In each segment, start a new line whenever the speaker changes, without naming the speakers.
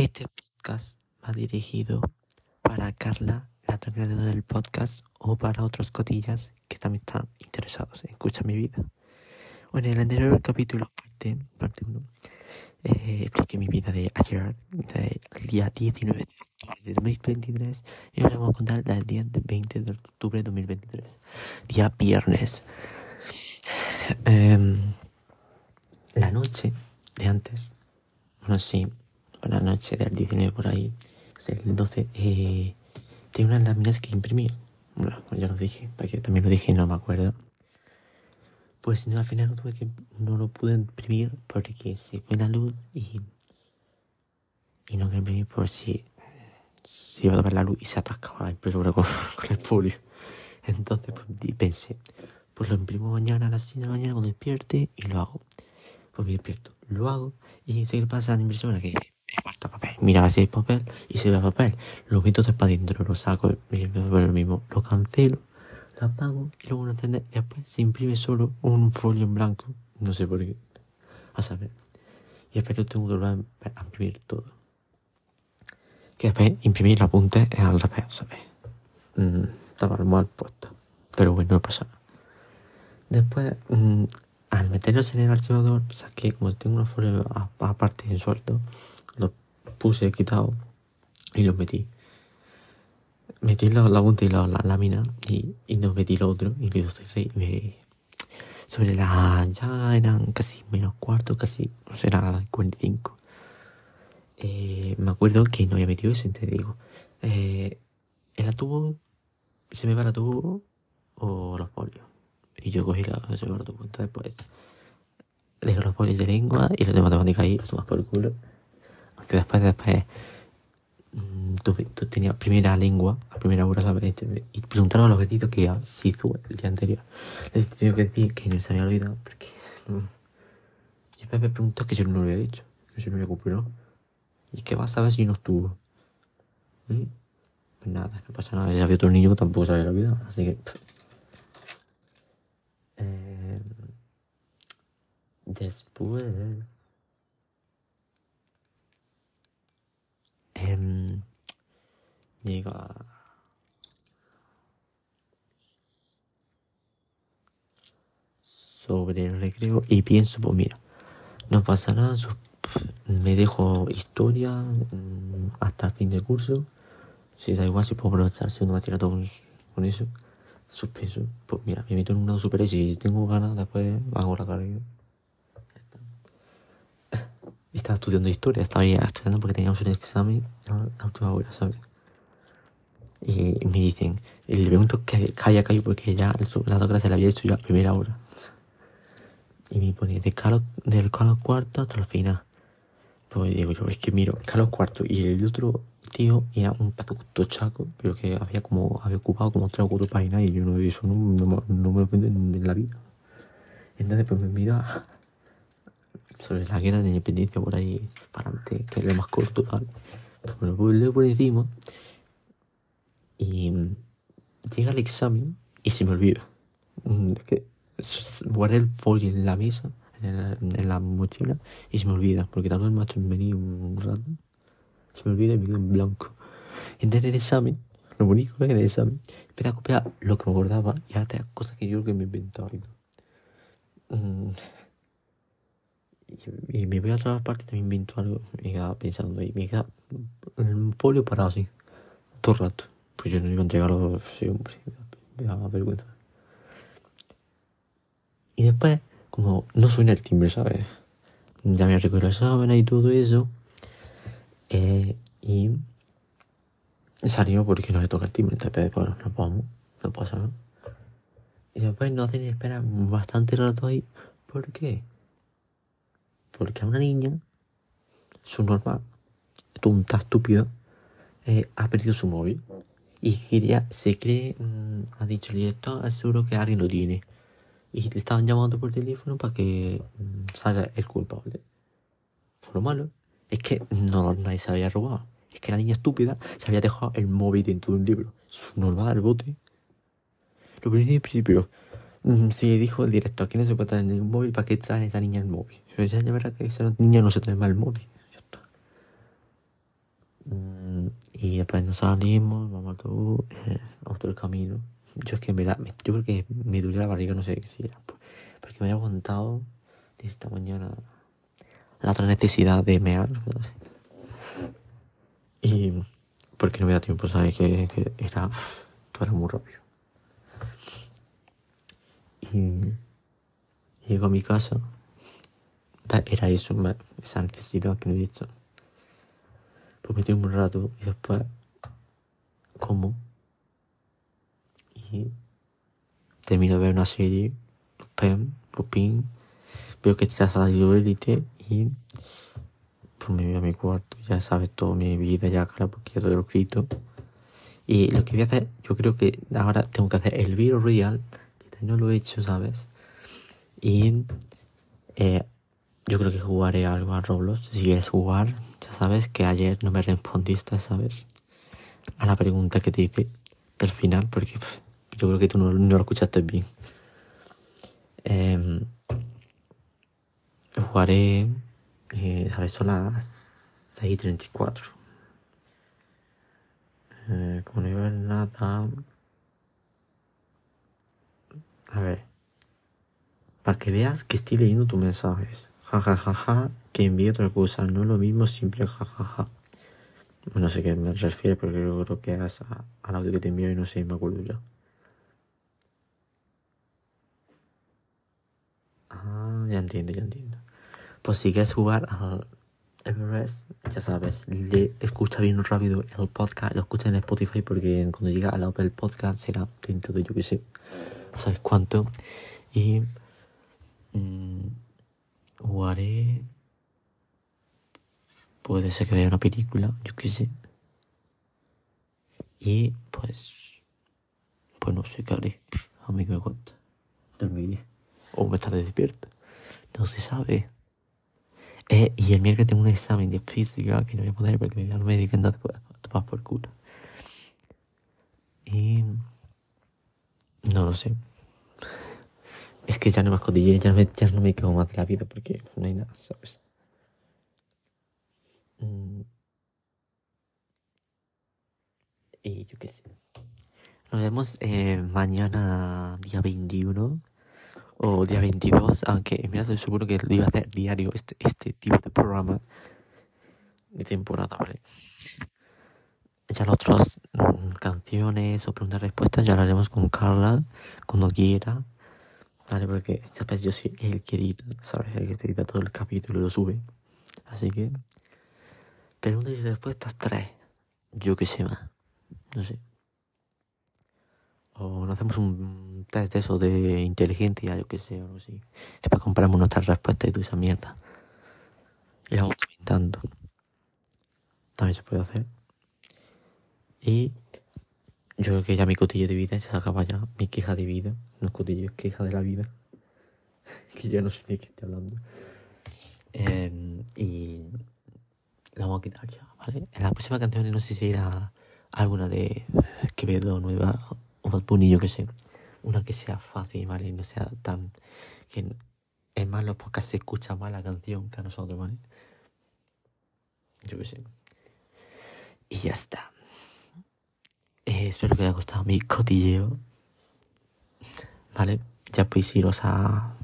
Este podcast va dirigido para Carla, la creadora del podcast, o para otros cotillas que también están interesados en escuchar mi vida. Bueno, en el anterior capítulo, parte, parte 1, eh, expliqué mi vida de ayer, del día 19 de 2023, y ahora vamos a contar del día 20 de octubre de 2023, día viernes. Em, la noche de antes, no sé, la noche del 19 por ahí, el 12, eh, tengo unas láminas que imprimir. Bueno, ya lo dije, porque también lo dije y no me acuerdo. Pues no, al final no, tuve que, no lo pude imprimir porque se fue la luz y, y no quería imprimir por si, si iba a tomar la luz y se atascaba la impresora con, el folio. Entonces pues, pensé, pues lo imprimo mañana a las 6 de la mañana cuando despierte y lo hago. Pues me despierto, lo hago y que pasa la impresora que dice, falta papel. Mira si hay papel y se ve papel. Lo meto para adentro, lo saco lo mismo. Lo cancelo, lo apago y luego no entiende. Después se imprime solo un folio en blanco. No sé por qué. A saber. Y después lo tengo que volver a imprimir todo. Que después imprimir el apunte es al revés, ¿sabes? Mm, estaba mal puesto. Pero bueno, no pasa nada. Después, mm, al meterlos en el archivador, saqué, como tengo una folio aparte en suelto, lo puse quitado y lo metí. Metí la, punta y la, lámina y, y no metí lo otro y lo cerré me, sobre la ya eran casi menos cuarto, casi, no sé, era 45. Eh, me acuerdo que no había metido eso, te digo. Eh, el tubo, se me va la tubo o los folios. Y yo cogí la, se me va la tubo. Entonces, pues, dejo los folios de lengua y los de matemática ahí, los tomas por el culo después, después, mm, tú, tú, tenías primera lengua, la primera hora, y preguntaron a los gatitos que si hizo el día anterior. Les tengo que decir que no se había olvidado, porque. Y después me preguntó que yo no lo había dicho, que yo no había cumplido. ¿Y qué vas a ver si no estuvo? Pues nada, no pasa nada. Ya había otro niño que tampoco se había olvidado, así que. Eh, después. Llega sobre el recreo y pienso, pues mira, no pasa nada, me dejo historia mm, hasta el fin del curso. Si da igual, si puedo aprovechar segundo bachillerato con, con eso, suspenso. Pues mira, me meto en un grado super y si tengo ganas, después hago la carrera estaba estudiando historia, estaba estudiando porque teníamos un examen en la última hora, ¿sabes? Y me dicen, le pregunto que haya caído porque ya la doctora se la había hecho ya a primera hora. Y me pone de Carlos, del Carlos cuarto hasta el final. Pues digo yo, es que miro, Carlos cuarto y el otro tío era un pato chaco, pero que había como, había ocupado como tres o cuatro páginas y yo no, eso no, no, no me lo en la vida. Entonces pues me mira sobre la guerra de independencia por ahí para adelante, que es lo más corto, ¿vale? Pues leo por encima y llega el examen y se me olvida. Mm, es que guardé el folio en la mesa, en la, mochila, y se me olvida, porque tal vez macho en venir un rato. Se me olvida y me quedo en blanco. Y en el examen, lo único que en el examen, empecé a copiar lo que me acordaba y hasta cosas que yo creo que me inventaba y. Mm, y, me voy a otra parte también invento algo. Me quedaba pensando ahí, me quedaba un polio parado así, todo el rato. Pues yo no iba a entregarlo siempre, me daba vergüenza. Y después, como no suena el timbre, ¿sabes? Ya me recuerdo el examen y todo eso. Eh, y salió porque no le toca el timbre, entonces, bueno, nos vamos, no pasa nada. Y después no hacen esperar bastante rato ahí. ¿Por qué? Porque a una niña, su normal, tonta, estúpida, eh, ha perdido su móvil. Y quería, se cree, mm, ha dicho el director, seguro que alguien lo tiene. Y le estaban llamando por teléfono para que mm, salga el culpable. Lo malo es que no nadie se había robado. Es que la niña estúpida se había dejado el móvil dentro de un libro. Normal, el bote. Lo primero de principio, mm, sí, dijo el director, que no se puede traer el móvil para que trae esa niña el móvil. Pero ya verdad que esa niña no se trae mal el móvil. Y después nos salimos, vamos autobús, eh, otro camino. Yo es que me da, yo creo que me duele la barriga, no sé si era, porque me había aguantado desde esta mañana la otra necesidad de mear. Y porque no me da tiempo, ¿sabes? Que, que era, todo era muy rápido. Y llego a mi casa, era eso, esa necesidad que no he dicho. Pues me tengo un rato y después como y termino de ver una serie, Lupin, Lupin, veo que ya ha salido élite y pues me voy a mi cuarto, ya sabes toda mi vida ya, claro, porque ya todo lo escrito. Y lo que voy a hacer, yo creo que ahora tengo que hacer el video real, que no lo he hecho, ¿sabes? Y eh, yo creo que jugaré algo a Roblox. Si quieres jugar, ya sabes que ayer no me respondiste, ¿sabes? A la pregunta que te hice del final, porque yo creo que tú no, lo escuchaste bien. Eh, jugaré, eh, ¿sabes? Son las 6.34. Eh, como no iba a ver nada... A ver. Para que veas que estoy leyendo tus mensajes. Ja, ja, ja, ja, que envíe otra cosa. No lo mismo, siempre ja, ja, ja. No sé qué me refiere, porque creo que hagas al audio que te envío y no sé, me acuerdo ya. Ah, ya entiendo, ya entiendo. Pues si quieres jugar al Everest, ya sabes, le escucha bien rápido el podcast, lo escucha en Spotify porque cuando llega al Apple Podcast será dentro de yo que sé, no sabes cuánto. Y Puede ser que vea una película, yo qué sé. Y pues. Pues no sé qué haré. A mí que me cuenta. Dormiré. O me estaré despierto. No se sabe. Eh, y el miércoles tengo un examen de física que no voy a poder porque me voy al médico vas por culo. Y. No lo sé. Es que ya no me escondí, ya no me, ya no me quedo más de la vida porque no hay nada, ¿sabes? Mm. Y yo qué sé. Nos vemos eh, mañana, día 21 o día 22, aunque mira, estoy seguro que lo iba a hacer diario este, este tipo de programa de temporada, ¿vale? Ya las otras mm, canciones o preguntas respuestas ya lo haremos con Carla cuando quiera. ¿Vale? Porque, ¿sabes? Yo soy el que edita, ¿sabes? El que edita todo el capítulo y lo sube. Así que, preguntas y respuestas tres. Yo qué sé más. No sé. O no hacemos un test de eso de inteligencia, yo qué sé, o algo así. Después compramos nuestras respuestas y toda esa mierda. Y la vamos comentando. También se puede hacer. Y yo creo que ya mi cotillo de vida se acaba ya. Mi queja de vida. No cotillo, es queja de la vida. que ya no sé de qué estoy hablando. Eh, y la vamos a quitar ya, ¿vale? En la próxima canción no sé si irá alguna de Quevedo nueva o Bad Bunny, yo que sé. Una que sea fácil, ¿vale? No sea tan... Que es más los podcasts se escucha más la canción que a nosotros, ¿vale? Yo que sé. Y ya está. Eh, espero que os haya gustado mi cotilleo. ¿Vale? Ya podéis iros a.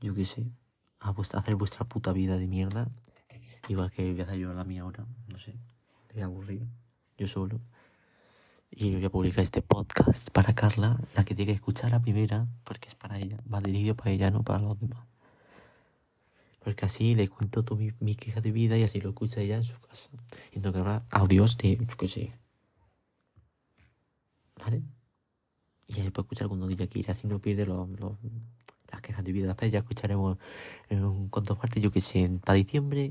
Yo qué sé. A, hacer vuestra puta vida de mierda. Igual que voy a hacer yo la mía ahora. No sé. Voy a aburrir. Yo solo. Y voy a publicar este podcast para Carla, la que tiene que escuchar la primera, porque es para ella. Va dirigido para ella, no para los demás. Porque así le cuento toda mi, mi queja de vida y así lo escucha ella en su casa. Y no que habrá audios de, yo qué sé, ¿Vale? Y ya puede escuchar cuando que ir así no pierde los, las quejas de vida. Después ya escucharemos en un cuanto parte, yo que sé, para diciembre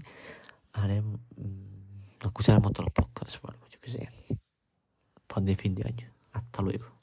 haremos, mm, escucharemos todos los podcasts o algo, yo que sé. Pan de fin de año. Hasta luego.